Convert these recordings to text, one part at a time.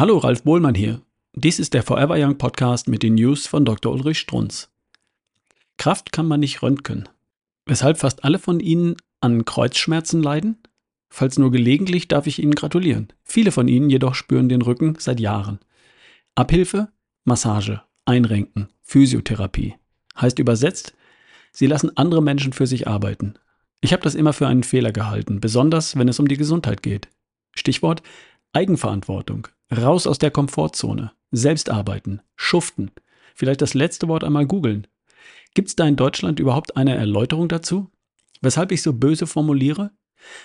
Hallo, Ralf Bohlmann hier. Dies ist der Forever Young Podcast mit den News von Dr. Ulrich Strunz. Kraft kann man nicht röntgen. Weshalb fast alle von Ihnen an Kreuzschmerzen leiden? Falls nur gelegentlich, darf ich Ihnen gratulieren. Viele von Ihnen jedoch spüren den Rücken seit Jahren. Abhilfe, Massage, Einrenken, Physiotherapie. Heißt übersetzt, Sie lassen andere Menschen für sich arbeiten. Ich habe das immer für einen Fehler gehalten, besonders wenn es um die Gesundheit geht. Stichwort Eigenverantwortung. Raus aus der Komfortzone. Selbst arbeiten. Schuften. Vielleicht das letzte Wort einmal googeln. Gibt es da in Deutschland überhaupt eine Erläuterung dazu? Weshalb ich so böse formuliere?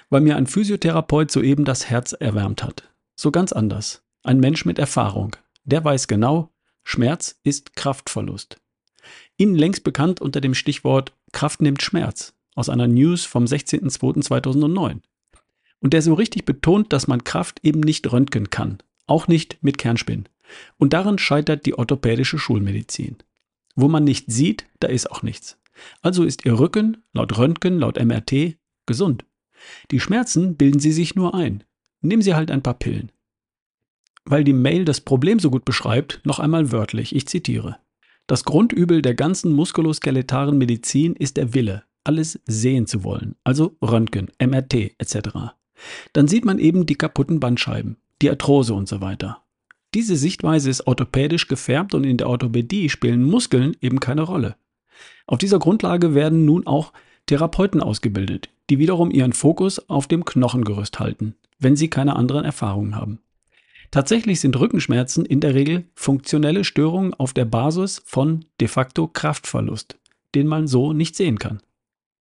Weil mir ein Physiotherapeut soeben das Herz erwärmt hat. So ganz anders. Ein Mensch mit Erfahrung. Der weiß genau, Schmerz ist Kraftverlust. Ihnen längst bekannt unter dem Stichwort Kraft nimmt Schmerz aus einer News vom 16.02.2009. Und der so richtig betont, dass man Kraft eben nicht röntgen kann, auch nicht mit Kernspin. Und daran scheitert die orthopädische Schulmedizin. Wo man nicht sieht, da ist auch nichts. Also ist Ihr Rücken, laut Röntgen, laut MRT, gesund. Die Schmerzen bilden Sie sich nur ein. Nehmen Sie halt ein paar Pillen. Weil die Mail das Problem so gut beschreibt, noch einmal wörtlich, ich zitiere. Das Grundübel der ganzen muskuloskeletaren Medizin ist der Wille, alles sehen zu wollen, also Röntgen, MRT etc. Dann sieht man eben die kaputten Bandscheiben, die Arthrose und so weiter. Diese Sichtweise ist orthopädisch gefärbt und in der Orthopädie spielen Muskeln eben keine Rolle. Auf dieser Grundlage werden nun auch Therapeuten ausgebildet, die wiederum ihren Fokus auf dem Knochengerüst halten, wenn sie keine anderen Erfahrungen haben. Tatsächlich sind Rückenschmerzen in der Regel funktionelle Störungen auf der Basis von de facto Kraftverlust, den man so nicht sehen kann.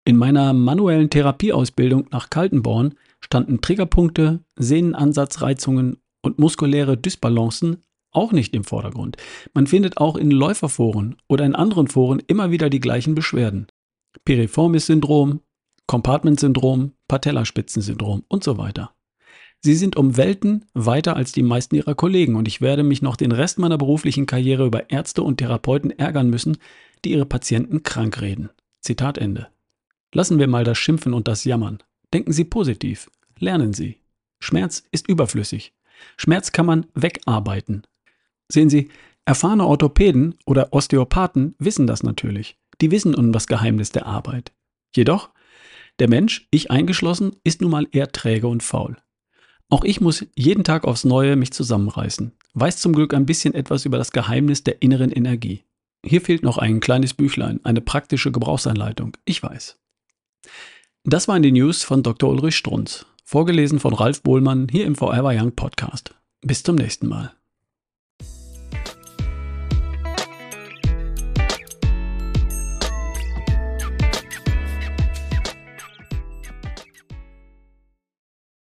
In meiner manuellen Therapieausbildung nach Kaltenborn standen Triggerpunkte, Sehnenansatzreizungen und muskuläre Dysbalancen auch nicht im Vordergrund. Man findet auch in Läuferforen oder in anderen Foren immer wieder die gleichen Beschwerden. Piriformis-Syndrom, Compartment-Syndrom, Patellaspitzensyndrom und so weiter. Sie sind um Welten weiter als die meisten ihrer Kollegen und ich werde mich noch den Rest meiner beruflichen Karriere über Ärzte und Therapeuten ärgern müssen, die ihre Patienten krank reden. Zitat Ende. Lassen wir mal das Schimpfen und das Jammern. Denken Sie positiv. Lernen Sie. Schmerz ist überflüssig. Schmerz kann man wegarbeiten. Sehen Sie, erfahrene Orthopäden oder Osteopathen wissen das natürlich. Die wissen um das Geheimnis der Arbeit. Jedoch, der Mensch, ich eingeschlossen, ist nun mal eher träge und faul. Auch ich muss jeden Tag aufs Neue mich zusammenreißen, weiß zum Glück ein bisschen etwas über das Geheimnis der inneren Energie. Hier fehlt noch ein kleines Büchlein, eine praktische Gebrauchsanleitung, ich weiß. Das waren die News von Dr. Ulrich Strunz, vorgelesen von Ralf Bohlmann hier im Forever Young Podcast. Bis zum nächsten Mal.